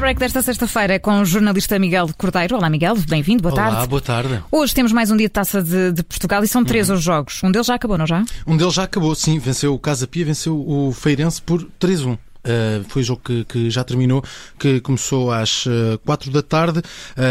tie-break desta sexta-feira com o jornalista Miguel Cordeiro. Olá, Miguel, bem-vindo, boa Olá, tarde. boa tarde. Hoje temos mais um dia de taça de, de Portugal e são três Uhum. os jogos. Um deles já acabou, não já? Um deles já acabou, sim, venceu o Casa Pia, venceu o Feirense por 3-1. Uh, foi o jogo que, que, já terminou, que começou às uh, 4 da tarde.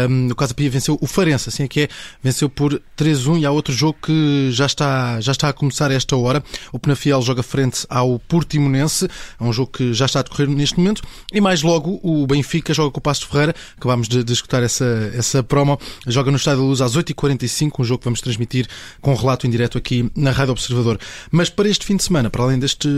Um, o Casa Pia venceu o Farense, assim é que é, venceu por 3-1 e há outro jogo que já está, já está a começar a esta hora. O Penafiel joga frente ao Portimonense, é um jogo que já está a decorrer neste momento. E mais logo o Benfica joga com o Passo Ferreira, acabámos de, de escutar essa, essa promo, joga no Estádio da Luz às 8h45, um jogo que vamos transmitir com relato em direto aqui na Rádio Observador. Mas para este fim de semana, para além deste,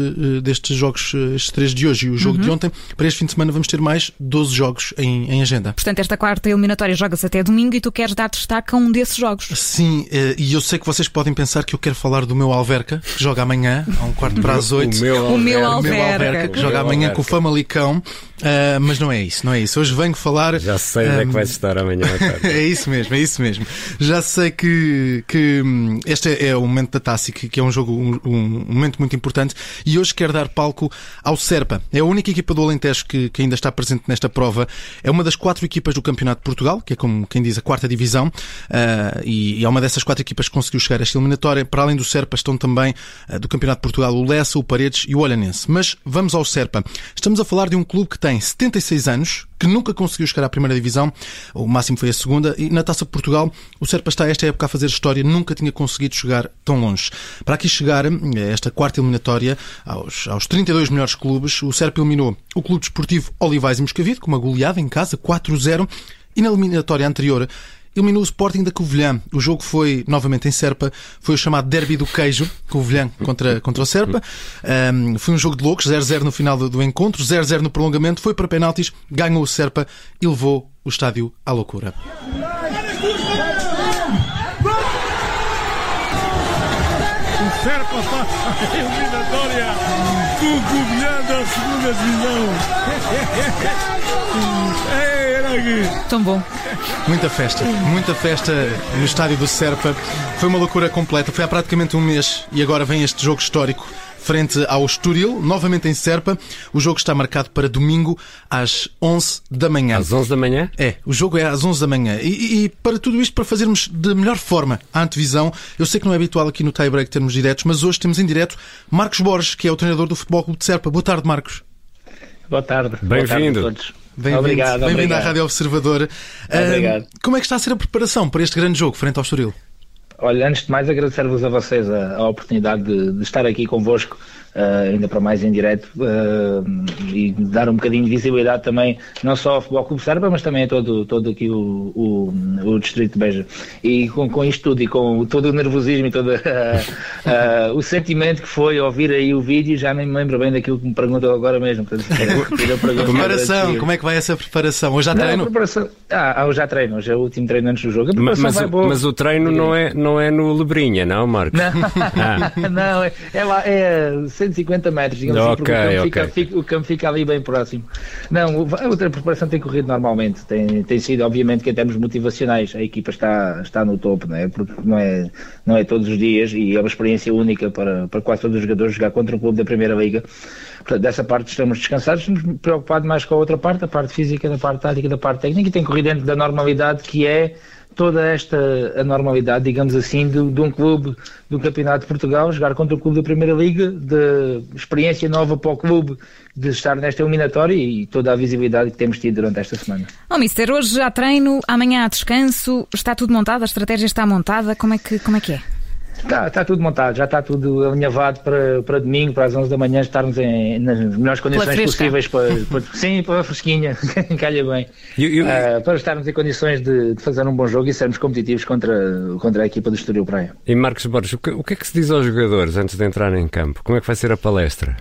destes jogos, estes três de hoje, e o jogo uhum. de ontem. Para este fim de semana vamos ter mais 12 jogos em, em agenda. Portanto, esta quarta eliminatória joga-se até domingo e tu queres dar destaque a um desses jogos. Sim, e eu sei que vocês podem pensar que eu quero falar do meu Alverca, que joga amanhã, a um quarto para as 8. O meu Alverca. O meu Alverca, o que joga amanhã Alverca. com o Famalicão. Uh, mas não é isso, não é isso. Hoje venho falar. Já sei onde um... é que vais estar amanhã à tarde. é isso mesmo, é isso mesmo. Já sei que, que este é o momento da que, que é um jogo, um, um, momento muito importante. E hoje quero dar palco ao Serpa. É a única equipa do Alentejo que, que ainda está presente nesta prova. É uma das quatro equipas do Campeonato de Portugal, que é como quem diz a quarta divisão. Uh, e, e é uma dessas quatro equipas que conseguiu chegar a esta eliminatória. Para além do Serpa estão também uh, do Campeonato de Portugal o Lessa, o Paredes e o Olhanense. Mas vamos ao Serpa. Estamos a falar de um clube que tem 76 anos, que nunca conseguiu chegar à primeira divisão, o máximo foi a segunda, e na Taça de Portugal o Serpa está esta época a fazer história, nunca tinha conseguido chegar tão longe. Para aqui chegar, esta quarta eliminatória, aos, aos 32 melhores clubes, o Serpa eliminou o Clube Desportivo Olivais e Moscavide, com uma goleada em casa, 4-0, e na eliminatória anterior eliminou o Sporting da Covilhã. O jogo foi novamente em Serpa, foi o chamado Derby do Queijo, Covilhã contra, contra o Serpa. Um, foi um jogo de loucos, 0-0 no final do, do encontro, 0-0 no prolongamento, foi para penaltis, ganhou o Serpa e levou o estádio à loucura. O Serpa passa a eliminatória com o Covilhã da segunda divisão. Tão bom. Muita festa, muita festa no estádio do Serpa. Foi uma loucura completa. Foi há praticamente um mês e agora vem este jogo histórico frente ao Estoril, novamente em Serpa. O jogo está marcado para domingo às 11 da manhã. Às 11 da manhã? É, o jogo é às 11 da manhã. E, e, e para tudo isto, para fazermos de melhor forma a antevisão, eu sei que não é habitual aqui no tie-break termos diretos, mas hoje temos em direto Marcos Borges, que é o treinador do Futebol Clube de Serpa. Boa tarde, Marcos. Boa tarde. Bem-vindo. Bem-vindo bem à Rádio Observador. Obrigado. Uh, como é que está a ser a preparação para este grande jogo frente ao Estoril? Olha, antes de mais agradecer-vos a vocês a, a oportunidade de, de, estar aqui convosco, uh, ainda para mais em direto, uh, e dar um bocadinho de visibilidade também, não só ao Futebol Clube Serpa, mas também a todo, todo aqui o, o, o Distrito de Beja. E com, com isto tudo, e com todo o nervosismo e todo uh, o sentimento que foi ouvir aí o vídeo, já nem me lembro bem daquilo que me perguntou agora mesmo. preparação, como é que vai essa preparação? Hoje já treino? Preparação, ah, hoje já treino, hoje é o último treino antes do jogo. Mas, mas, o, mas, o treino não é, não é no Lebrinha, não, Marcos? Não, ah. não é, é, lá, é 150 metros, digamos okay, assim, porque o campo, okay. fica, fica, o campo fica ali bem próximo. Não, a outra preparação tem corrido normalmente, tem, tem sido, obviamente, que em termos motivacionais a equipa está, está no topo, não é? porque não é, não é todos os dias e é uma experiência única para, para quase todos os jogadores jogar contra um clube da Primeira Liga. Portanto, dessa parte estamos descansados, estamos preocupados mais com a outra parte, a parte física, da parte tática, da parte técnica, e tem corrido dentro da normalidade que é toda esta anormalidade, digamos assim, de, de, um clube do Campeonato de Portugal, jogar contra o clube da Primeira Liga, de experiência nova para o clube de estar nesta eliminatória e toda a visibilidade que temos tido durante esta semana. Oh, Mister, hoje já treino, amanhã há descanso, está tudo montado, a estratégia está montada, como é que, como é, que é? Está, está tudo montado, já está tudo alinhavado para, para domingo, para as 11 da manhã, estarmos em, nas melhores condições possíveis para, para, sim, para a fresquinha, calha bem, you, you, uh, para estarmos em condições de, de, fazer um bom jogo e sermos competitivos contra, contra a equipa do Estoril Praia. E Marcos Borges, o que, o que é que se diz aos jogadores antes de entrar em campo? Como é que vai ser a palestra?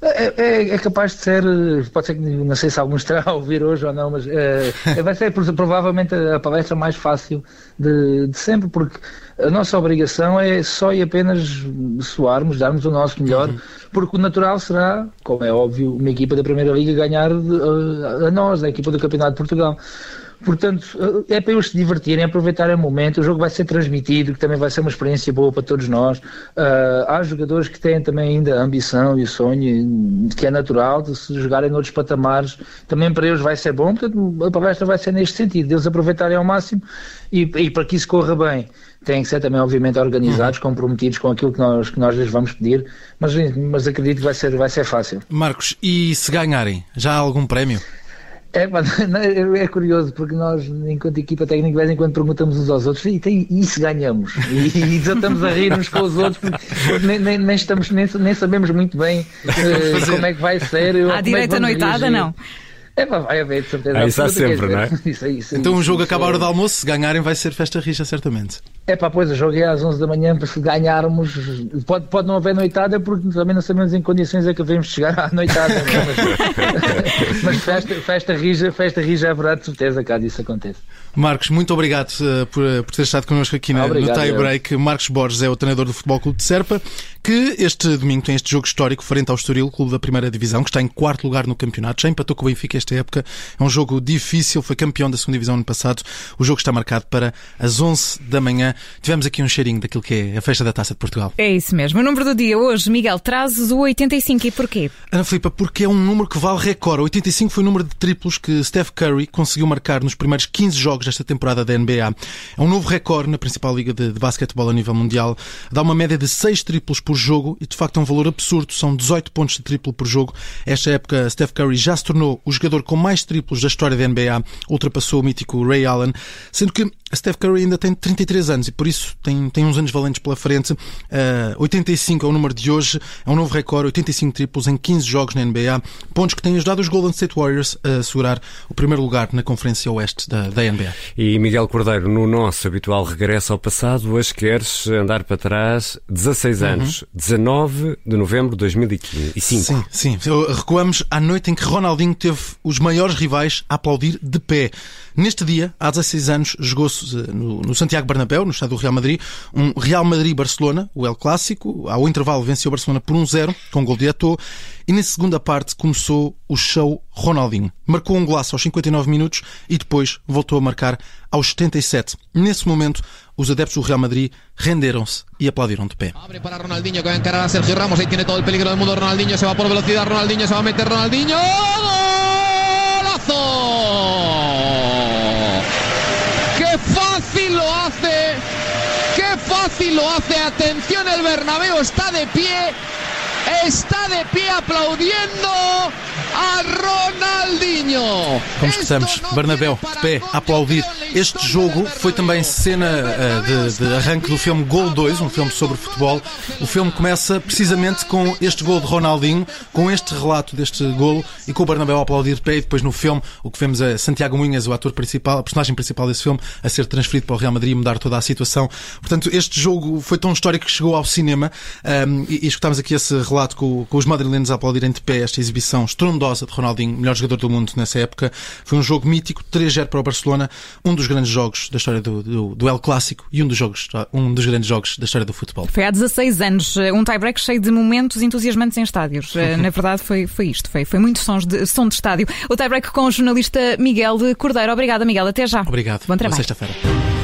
É, é, é, capaz de ser, pode ser que não sei se alguns terá a ouvir hoje ou não, mas é, vai ser provavelmente a palestra mais fácil de, de, sempre, porque a nossa obrigação é só e apenas soarmos, darmos o nosso melhor, uhum. porque o natural será, como é óbvio, uma equipa da Primeira Liga ganhar a, a nós, a equipa do Campeonato de Portugal. Portanto, é para eles se divertirem, aproveitarem o momento. O jogo vai ser transmitido, que também vai ser uma experiência boa para todos nós. Uh, há jogadores que têm também ainda a ambição e o sonho, que é natural, de se jogarem noutros patamares. Também para eles vai ser bom. Portanto, a palestra vai ser neste sentido, deles aproveitarem ao máximo e, e para que isso corra bem têm que ser também, obviamente, organizados, uhum. comprometidos com aquilo que nós, que nós lhes vamos pedir, mas, mas acredito que vai ser, vai ser fácil. Marcos, e se ganharem, já há algum prémio? É, é curioso porque nós, enquanto equipa técnica, de vez em quando perguntamos uns aos outros e, tem, e se ganhamos? E, e já estamos a rir uns com os outros porque nem, nem, nem, estamos, nem, nem sabemos muito bem uh, como é que vai ser. À é direita noitada, não. É pá, vai haver, de certeza. Ah, isso há sempre, não é? Isso, isso, então o jogo acaba a hora do almoço, se ganharem vai ser festa rixa, certamente. É pá, pois, o jogo é às 11 da manhã, para se ganharmos, pode, pode não haver noitada, porque também não sabemos em condições é que devemos chegar à noitada. mas, mas festa, festa rija, festa rija haverá de certeza, cá isso acontece. Marcos, muito obrigado uh, por, uh, por ter estado connosco aqui na, no Tie Break. Marcos Borges é o treinador do Futebol Clube de Serpa, que este domingo tem este jogo histórico frente ao Estoril, clube da primeira divisão, que está em quarto lugar no campeonato. Já empatou com o Benfica esta época. É um jogo difícil, foi campeão da segunda divisão ano passado. O jogo está marcado para as 11 da manhã. Tivemos aqui um cheirinho daquilo que é a festa da Taça de Portugal. É isso mesmo. O número do dia hoje, Miguel, trazes o 85 e porquê? Ana Filipa, porque é um número que vale recorde. O 85 foi o número de triplos que Steph Curry conseguiu marcar nos primeiros 15 jogos desta temporada da NBA. NBA. É um novo recorde na principal liga de, de basquetebol a nível mundial. Dá uma média de 6 triplos por jogo e de facto é um valor absurdo. São 18 pontos de triplo por jogo. Esta época, Steph Curry já se tornou o jogador com mais triplos da história da NBA. Ultrapassou o mítico Ray Allen, sendo que Steph Curry ainda tem 33 anos e por isso tem, tem uns anos valentes pela frente. Uh, eh, 85 é o número de hoje, é um novo recorde, 85 triplos em 15 jogos na NBA, pontos que têm ajudado os Golden State Warriors a segurar o primeiro lugar na Conferência Oeste da, da NBA. E Miguel Cordeiro, no nosso habitual regresso ao passado, hoje queres andar para trás 16 uhum. anos, 19 de novembro de 2005. Sim, sim. Recuamos à noite em que Ronaldinho teve os maiores rivais a aplaudir de pé. Neste dia, há 16 anos, jogou-se eh, no, Santiago Bernabéu, no estado do Real Madrid, um Real Madrid-Barcelona, o El Clássico. Ao intervalo venceu o Barcelona por 1-0, com um gol de Eto'o. E na segunda parte começou o show Ronaldinho. Marcou um golaço aos 59 minutos e depois voltou a marcar aos 77. Nesse momento, os adeptos do Real Madrid renderam-se e aplaudiram de pé. Abre para Ronaldinho que vai encarar a Sergio Ramos. Aí tiene todo o peligro do mundo. Ronaldinho se va por velocidade. Ronaldinho se va a meter. Ronaldinho. ¡Golazo! ¡Qué fácil lo hace! ¡Qué fácil lo hace! Atención, el Bernabéu está de pie. Está de pie aplaudiendo a Ronaldinho. Como escutamos, Bernabéu de pé a aplaudir. Este jogo foi também cena uh, de, de, arranque do filme Gol 2, um filme sobre futebol. O filme começa precisamente com este gol de Ronaldinho, com este relato deste golo e com o Bernabéu a aplaudir de pé. E depois no filme o que vemos é Santiago Munhas, o ator principal, a personagem principal desse filme, a ser transferido para o Real Madrid e mudar toda a situação. Portanto, este jogo foi tão histórico que chegou ao cinema um, ehm, e, e escutámos aqui esse relato com, com os madrilenos a aplaudirem de pé esta exibição estrondosa de Ronaldinho, melhor jogador do mundo nessa época. Foi um jogo mítico, 3-0 para o Barcelona, um dos grandes jogos da história do, do, do El Clássico e um dos, jogos, um dos grandes jogos da história do futebol. Foi há 16 anos, um tie-break cheio de momentos entusiasmantes em estádios. Eh, na verdade, foi, foi isto, foi, foi muito sons de, som de estádio. O tie-break com o jornalista Miguel de Cordeiro. Obrigada, Miguel. Até já. Obrigado. Bom trabalho. Boa sexta-feira.